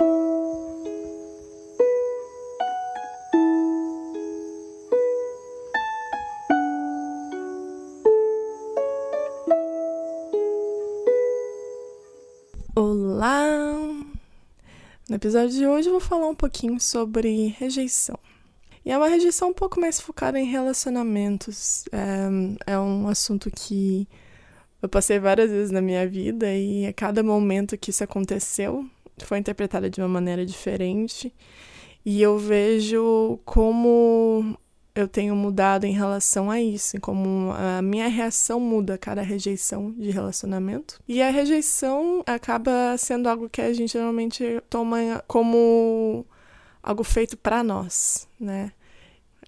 Olá! No episódio de hoje eu vou falar um pouquinho sobre rejeição. E é uma rejeição um pouco mais focada em relacionamentos. É, é um assunto que eu passei várias vezes na minha vida e a cada momento que isso aconteceu foi interpretada de uma maneira diferente. E eu vejo como eu tenho mudado em relação a isso, como a minha reação muda a cada rejeição de relacionamento. E a rejeição acaba sendo algo que a gente normalmente toma como algo feito para nós, né?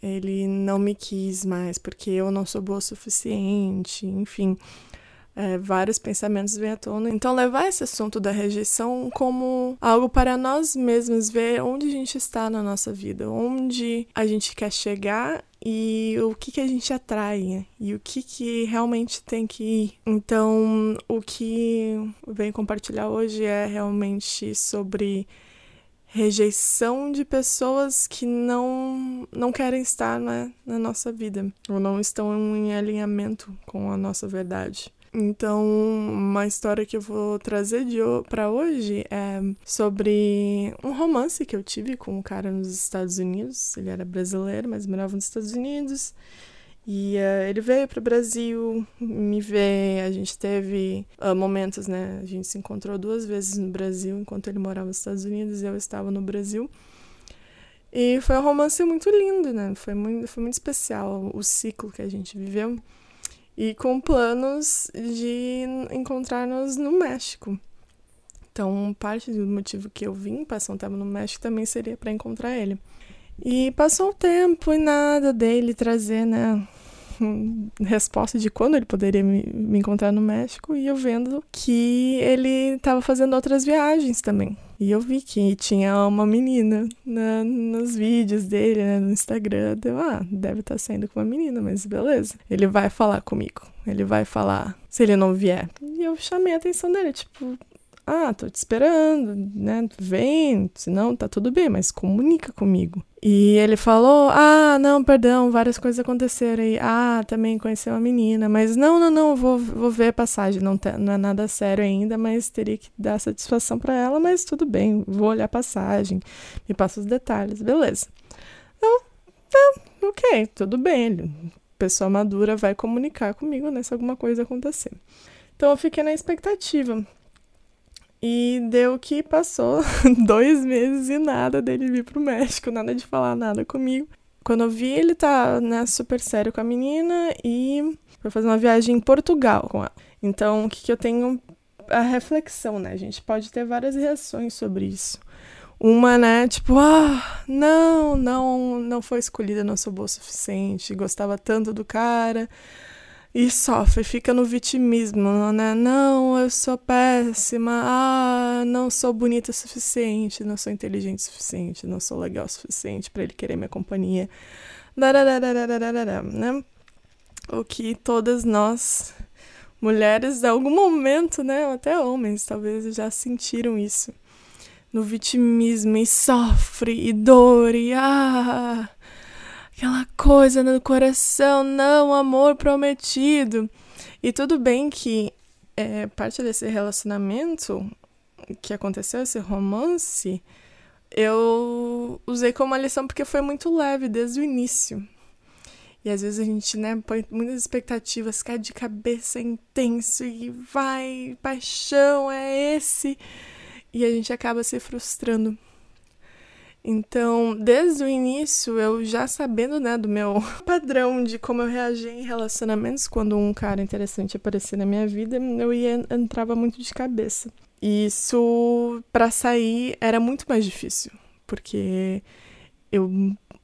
Ele não me quis mais porque eu não sou boa o suficiente, enfim é, vários pensamentos vêm à tona. Então, levar esse assunto da rejeição como algo para nós mesmos, ver onde a gente está na nossa vida, onde a gente quer chegar e o que, que a gente atrai né? e o que, que realmente tem que ir. Então, o que eu venho compartilhar hoje é realmente sobre rejeição de pessoas que não não querem estar né, na nossa vida ou não estão em alinhamento com a nossa verdade. Então, uma história que eu vou trazer para hoje é sobre um romance que eu tive com um cara nos Estados Unidos. Ele era brasileiro, mas morava nos Estados Unidos. E uh, ele veio para o Brasil me ver. A gente teve uh, momentos, né? A gente se encontrou duas vezes no Brasil, enquanto ele morava nos Estados Unidos e eu estava no Brasil. E foi um romance muito lindo, né? Foi muito, foi muito especial o ciclo que a gente viveu e com planos de encontrar-nos no México. Então, parte do motivo que eu vim passar um tempo no México também seria para encontrar ele. E passou o tempo e nada dele trazer, né, resposta de quando ele poderia me, me encontrar no México e eu vendo que ele estava fazendo outras viagens também. E eu vi que tinha uma menina na, nos vídeos dele, né, no Instagram. Deu, ah, deve estar tá saindo com uma menina, mas beleza. Ele vai falar comigo. Ele vai falar se ele não vier. E eu chamei a atenção dele, tipo, ah, tô te esperando, né? Vem, senão tá tudo bem, mas comunica comigo. E ele falou: Ah, não, perdão, várias coisas aconteceram aí. Ah, também conheci uma menina, mas não, não, não, vou, vou ver a passagem. Não, tá, não é nada sério ainda, mas teria que dar satisfação para ela, mas tudo bem, vou olhar a passagem, me passa os detalhes, beleza. Eu, tá, ok, tudo bem. Pessoa madura vai comunicar comigo né, se alguma coisa acontecer. Então eu fiquei na expectativa. E deu que passou dois meses e nada dele vir pro México, nada de falar nada comigo. Quando eu vi, ele tá né, super sério com a menina e foi fazer uma viagem em Portugal com ela. Então, o que, que eu tenho? A reflexão, né? A gente pode ter várias reações sobre isso. Uma, né, tipo, ah, não, não, não foi escolhida, não sou boa o suficiente, gostava tanto do cara e sofre, fica no vitimismo, né? Não, eu sou péssima, ah, não sou bonita o suficiente, não sou inteligente o suficiente, não sou legal o suficiente para ele querer minha companhia. Né? O que todas nós, mulheres, em algum momento, né? Até homens, talvez já sentiram isso. No vitimismo e sofre e dor e ah aquela coisa no coração, não, amor prometido. E tudo bem que é, parte desse relacionamento que aconteceu, esse romance, eu usei como uma lição porque foi muito leve desde o início. E às vezes a gente, né, põe muitas expectativas, cai de cabeça intenso e vai, paixão, é esse. E a gente acaba se frustrando. Então, desde o início, eu já sabendo, né, do meu padrão de como eu reagia em relacionamentos quando um cara interessante aparecia na minha vida, eu ia entrava muito de cabeça. E isso para sair era muito mais difícil, porque eu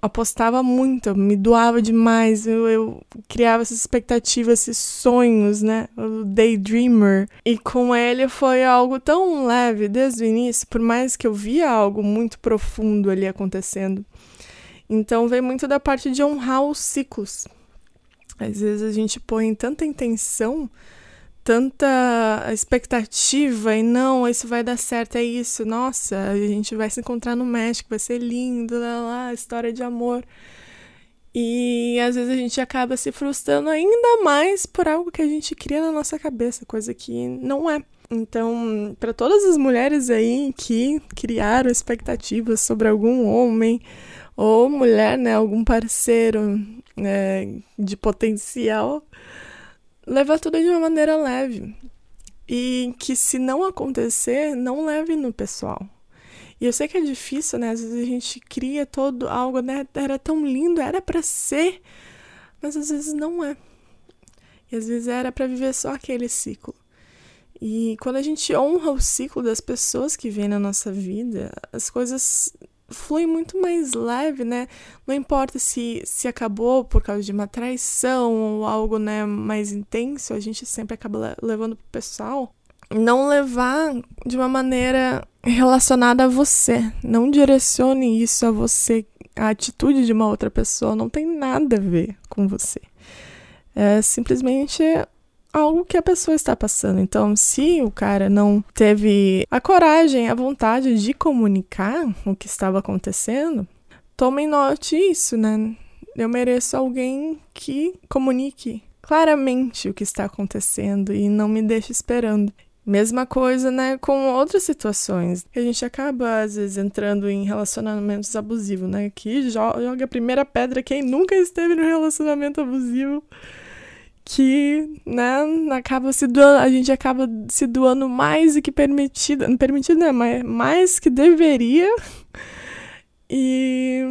apostava muito, eu me doava demais, eu, eu criava essas expectativas, esses sonhos, né? O daydreamer. E com ele foi algo tão leve desde o início, por mais que eu via algo muito profundo ali acontecendo. Então veio muito da parte de honrar os ciclos. Às vezes a gente põe tanta intenção tanta expectativa e não, isso vai dar certo, é isso, nossa, a gente vai se encontrar no México, vai ser lindo, lá, lá, história de amor. E às vezes a gente acaba se frustrando ainda mais por algo que a gente cria na nossa cabeça, coisa que não é. Então, para todas as mulheres aí que criaram expectativas sobre algum homem ou mulher, né, algum parceiro né, de potencial, leva tudo de uma maneira leve. E que se não acontecer, não leve no pessoal. E eu sei que é difícil, né? Às vezes a gente cria todo algo, né? Era tão lindo, era para ser, mas às vezes não é. E às vezes era para viver só aquele ciclo. E quando a gente honra o ciclo das pessoas que vêm na nossa vida, as coisas fluem muito mais leve, né? Não importa se, se acabou por causa de uma traição ou algo né, mais intenso, a gente sempre acaba levando pro pessoal. Não levar de uma maneira relacionada a você. Não direcione isso a você. A atitude de uma outra pessoa não tem nada a ver com você. É simplesmente algo que a pessoa está passando. Então, se o cara não teve a coragem, a vontade de comunicar o que estava acontecendo, tomem note isso, né? Eu mereço alguém que comunique claramente o que está acontecendo e não me deixe esperando. Mesma coisa, né, com outras situações. A gente acaba, às vezes, entrando em relacionamentos abusivos, né? Que joga a primeira pedra quem nunca esteve no relacionamento abusivo que, né, acaba se doando, a gente acaba se doando mais do que permitido, permitido não, mas mais que deveria e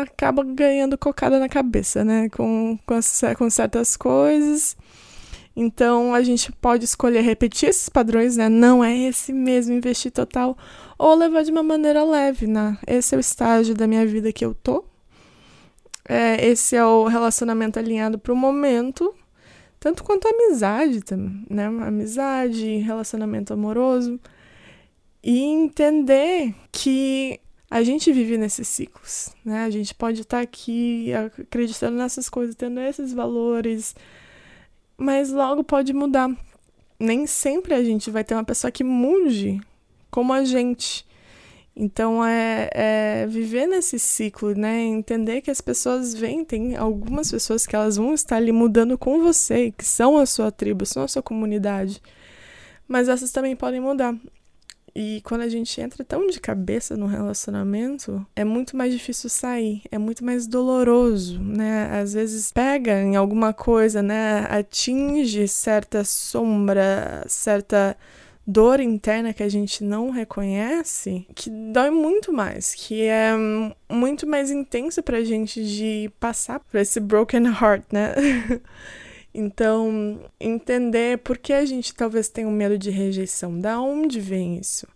acaba ganhando cocada na cabeça, né, com, com, com certas coisas. Então a gente pode escolher repetir esses padrões, né? Não é esse mesmo investir total ou levar de uma maneira leve, né? Esse é o estágio da minha vida que eu tô. É, esse é o relacionamento alinhado para o momento tanto quanto amizade, né? Amizade, relacionamento amoroso. E entender que a gente vive nesses ciclos, né? A gente pode estar aqui acreditando nessas coisas, tendo esses valores, mas logo pode mudar. Nem sempre a gente vai ter uma pessoa que mude como a gente. Então é, é, viver nesse ciclo, né? Entender que as pessoas vêm, tem algumas pessoas que elas vão estar ali mudando com você, que são a sua tribo, são a sua comunidade. Mas essas também podem mudar. E quando a gente entra tão de cabeça no relacionamento, é muito mais difícil sair, é muito mais doloroso, né? Às vezes pega em alguma coisa, né? Atinge certa sombra, certa dor interna que a gente não reconhece, que dói muito mais, que é muito mais intenso pra gente de passar por esse broken heart, né? então, entender por que a gente talvez tenha um medo de rejeição, da onde vem isso?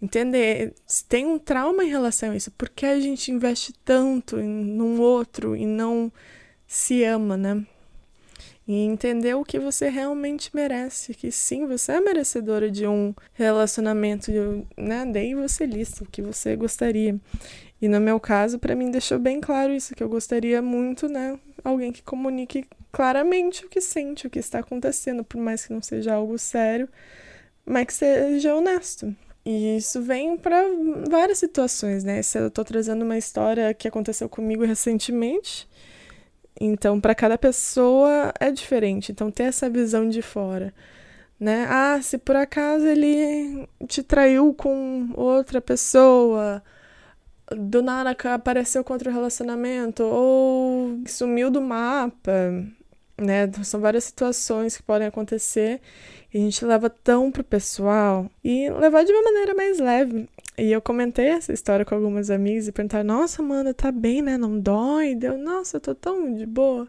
Entender se tem um trauma em relação a isso, por que a gente investe tanto em num outro e não se ama, né? E entender o que você realmente merece, que sim, você é merecedora de um relacionamento, né? Daí você lista o que você gostaria. E no meu caso, para mim deixou bem claro isso que eu gostaria muito, né, alguém que comunique claramente o que sente, o que está acontecendo, por mais que não seja algo sério, mas que seja honesto. E isso vem para várias situações, né? Se eu tô trazendo uma história que aconteceu comigo recentemente, então, para cada pessoa é diferente. Então, ter essa visão de fora, né? Ah, se por acaso ele te traiu com outra pessoa, do nada apareceu contra o relacionamento ou sumiu do mapa, né? São várias situações que podem acontecer e a gente leva tão pro pessoal e levar de uma maneira mais leve. E eu comentei essa história com algumas amigas e perguntaram: Nossa, Amanda, tá bem, né? Não dói? Deu, nossa, eu tô tão de boa.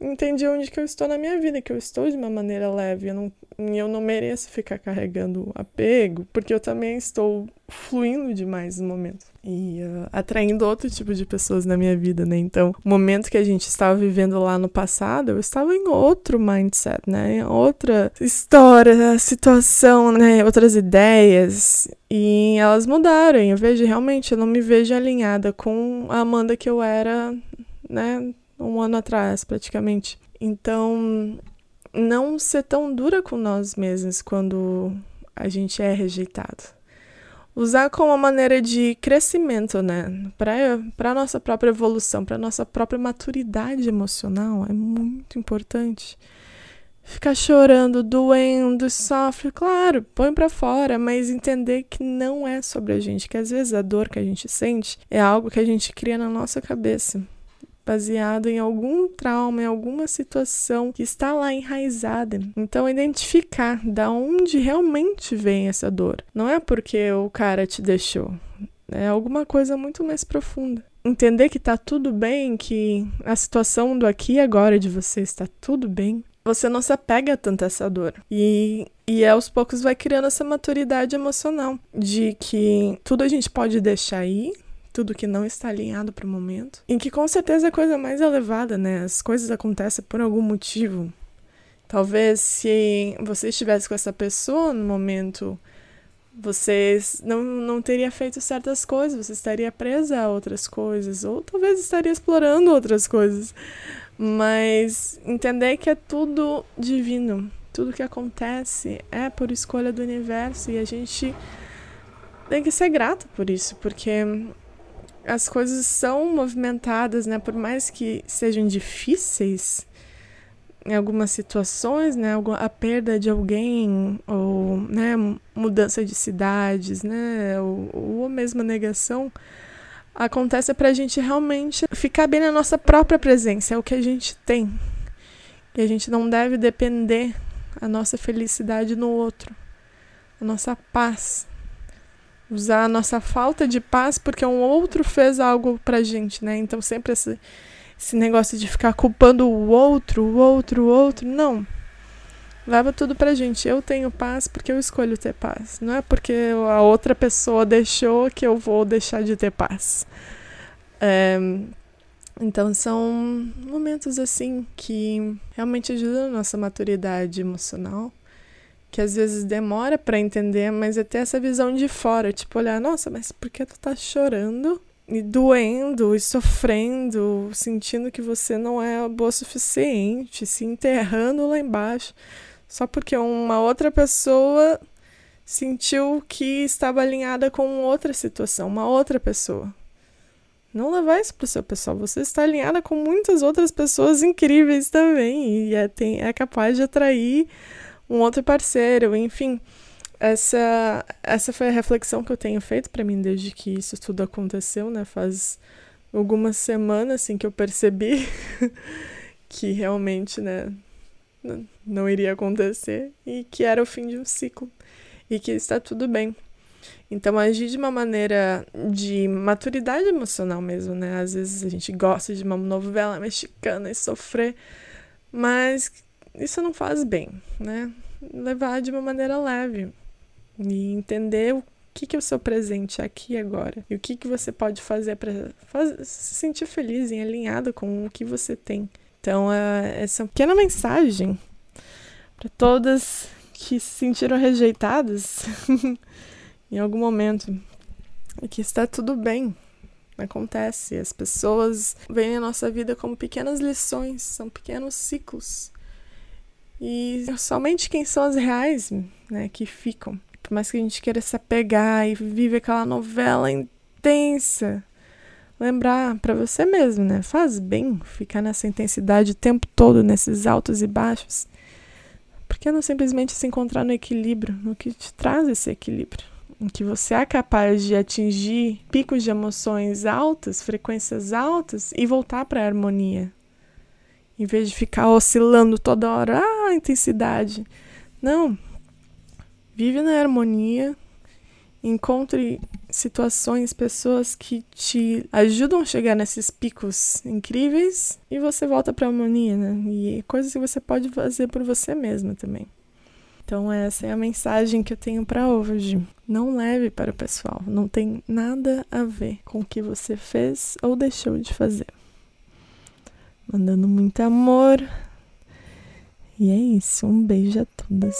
Entendi onde que eu estou na minha vida, que eu estou de uma maneira leve. Eu não, eu não mereço ficar carregando apego, porque eu também estou fluindo demais no momento e uh, atraindo outro tipo de pessoas na minha vida, né? Então, o momento que a gente estava vivendo lá no passado, eu estava em outro mindset, né? Outra história, situação, né? Outras ideias. E elas mudaram. Eu vejo realmente, eu não me vejo alinhada com a Amanda que eu era, né? Um ano atrás, praticamente. Então, não ser tão dura com nós mesmos quando a gente é rejeitado. Usar como uma maneira de crescimento, né? Para a nossa própria evolução, para a nossa própria maturidade emocional, é muito importante. Ficar chorando, doendo, sofre, claro, põe para fora, mas entender que não é sobre a gente, que às vezes a dor que a gente sente é algo que a gente cria na nossa cabeça baseado em algum trauma, em alguma situação que está lá enraizada. Então, identificar da onde realmente vem essa dor. Não é porque o cara te deixou, é alguma coisa muito mais profunda. Entender que tá tudo bem, que a situação do aqui e agora de você está tudo bem. Você não se apega tanto a essa dor. E, e aos poucos vai criando essa maturidade emocional de que tudo a gente pode deixar ir, tudo que não está alinhado para o momento. Em que com certeza é a coisa mais elevada, né? As coisas acontecem por algum motivo. Talvez se você estivesse com essa pessoa no momento, você não, não teria feito certas coisas, você estaria presa a outras coisas, ou talvez estaria explorando outras coisas. Mas entender que é tudo divino, tudo que acontece é por escolha do universo e a gente tem que ser grato por isso, porque as coisas são movimentadas, né? Por mais que sejam difíceis em algumas situações, né? A perda de alguém ou, né? Mudança de cidades, né? Ou, ou mesmo a negação acontece para a gente realmente ficar bem na nossa própria presença, é o que a gente tem. E a gente não deve depender a nossa felicidade no outro, a nossa paz usar a nossa falta de paz porque um outro fez algo pra gente, né? Então sempre esse, esse negócio de ficar culpando o outro, o outro, o outro, não. Leva tudo pra gente. Eu tenho paz porque eu escolho ter paz. Não é porque a outra pessoa deixou que eu vou deixar de ter paz. É, então são momentos assim que realmente ajudam a nossa maturidade emocional que às vezes demora para entender, mas é ter essa visão de fora, tipo olhar, nossa, mas por que tu tá chorando e doendo e sofrendo, sentindo que você não é boa o suficiente, se enterrando lá embaixo, só porque uma outra pessoa sentiu que estava alinhada com outra situação, uma outra pessoa. Não levar isso pro seu pessoal. Você está alinhada com muitas outras pessoas incríveis também. E é, tem, é capaz de atrair um outro parceiro, enfim. Essa, essa foi a reflexão que eu tenho feito para mim desde que isso tudo aconteceu, né? Faz algumas semanas assim que eu percebi que realmente, né, não iria acontecer e que era o fim de um ciclo e que está tudo bem. Então, agir de uma maneira de maturidade emocional mesmo, né? Às vezes a gente gosta de uma novela mexicana e sofrer, mas isso não faz bem, né? Levar de uma maneira leve e entender o que, que é o seu presente aqui agora e o que, que você pode fazer para se sentir feliz e alinhado com o que você tem. Então, é, essa é pequena mensagem para todas que se sentiram rejeitadas em algum momento e que está tudo bem. Acontece, as pessoas veem a nossa vida como pequenas lições, são pequenos ciclos e somente quem são as reais, né, que ficam. Por mais que a gente queira se apegar e vive aquela novela intensa, lembrar para você mesmo, né? Faz bem ficar nessa intensidade o tempo todo, nesses altos e baixos. Por que não simplesmente se encontrar no equilíbrio, no que te traz esse equilíbrio? Em que você é capaz de atingir picos de emoções altas, frequências altas e voltar para a harmonia, em vez de ficar oscilando toda hora, ah, intensidade. Não. Vive na harmonia. Encontre situações, pessoas que te ajudam a chegar nesses picos incríveis e você volta para a harmonia, né? E coisas que você pode fazer por você mesma também. Então essa é a mensagem que eu tenho para hoje. Não leve para o pessoal, não tem nada a ver com o que você fez ou deixou de fazer mandando muito amor. E é isso, um beijo a todas.